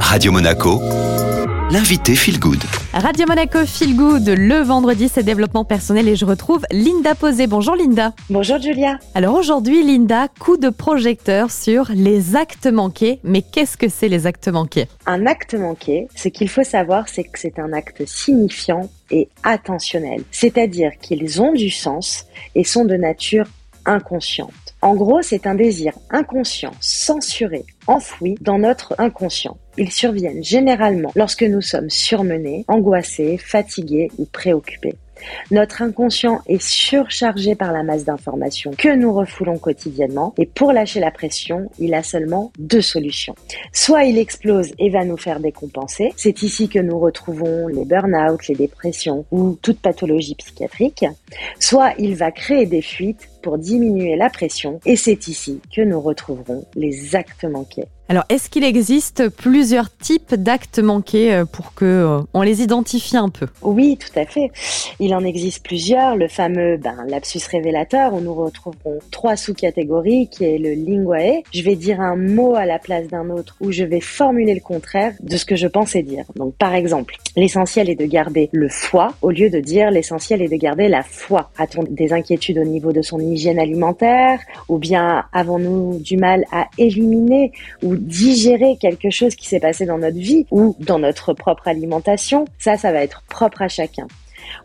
Radio Monaco, l'invité Feel Good. Radio Monaco Feel Good, le vendredi, c'est développement personnel et je retrouve Linda Posé. Bonjour Linda. Bonjour Julia. Alors aujourd'hui, Linda, coup de projecteur sur les actes manqués. Mais qu'est-ce que c'est les actes manqués? Un acte manqué, ce qu'il faut savoir, c'est que c'est un acte signifiant et attentionnel. C'est-à-dire qu'ils ont du sens et sont de nature inconsciente. En gros, c'est un désir inconscient, censuré, enfoui dans notre inconscient. Ils surviennent généralement lorsque nous sommes surmenés, angoissés, fatigués ou préoccupés. Notre inconscient est surchargé par la masse d'informations que nous refoulons quotidiennement et pour lâcher la pression, il a seulement deux solutions. Soit il explose et va nous faire décompenser. C'est ici que nous retrouvons les burn-out, les dépressions ou toute pathologie psychiatrique. Soit il va créer des fuites pour diminuer la pression et c'est ici que nous retrouverons les actes manqués. Alors, est-ce qu'il existe plusieurs types d'actes manqués euh, pour que euh, on les identifie un peu? Oui, tout à fait. Il en existe plusieurs. Le fameux ben, lapsus révélateur, où nous retrouverons trois sous-catégories, qui est le linguae. Je vais dire un mot à la place d'un autre, ou je vais formuler le contraire de ce que je pensais dire. Donc, par exemple, l'essentiel est de garder le foie, au lieu de dire l'essentiel est de garder la foi. A-t-on des inquiétudes au niveau de son hygiène alimentaire, ou bien avons-nous du mal à éliminer ou digérer quelque chose qui s'est passé dans notre vie ou dans notre propre alimentation, ça, ça va être propre à chacun.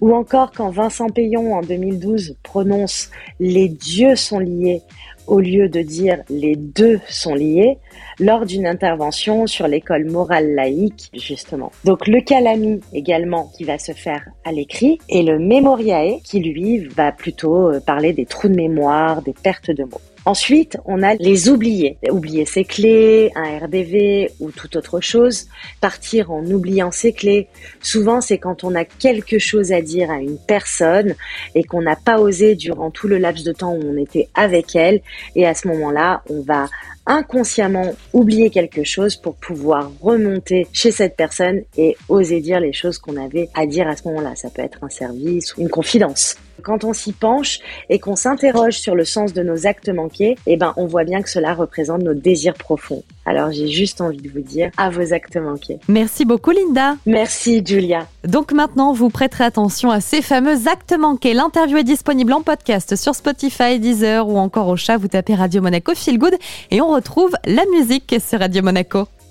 Ou encore quand Vincent Payon en 2012 prononce les dieux sont liés au lieu de dire les deux sont liés lors d'une intervention sur l'école morale laïque justement. Donc le calami également qui va se faire à l'écrit et le memoriae qui lui va plutôt euh, parler des trous de mémoire, des pertes de mots. Ensuite, on a les oubliés. Oublier ses clés, un RDV ou toute autre chose. Partir en oubliant ses clés. Souvent, c'est quand on a quelque chose à dire à une personne et qu'on n'a pas osé durant tout le laps de temps où on était avec elle. Et à ce moment-là, on va inconsciemment oublier quelque chose pour pouvoir remonter chez cette personne et oser dire les choses qu'on avait à dire à ce moment-là. Ça peut être un service ou une confidence. Quand on s'y penche et qu'on s'interroge sur le sens de nos actes manqués, eh ben, on voit bien que cela représente nos désirs profonds. Alors, j'ai juste envie de vous dire à vos actes manqués. Merci beaucoup, Linda. Merci, Julia. Donc maintenant, vous prêterez attention à ces fameux actes manqués. L'interview est disponible en podcast sur Spotify, Deezer ou encore au chat. Vous tapez Radio Monaco Feel Good et on retrouve la musique sur Radio Monaco.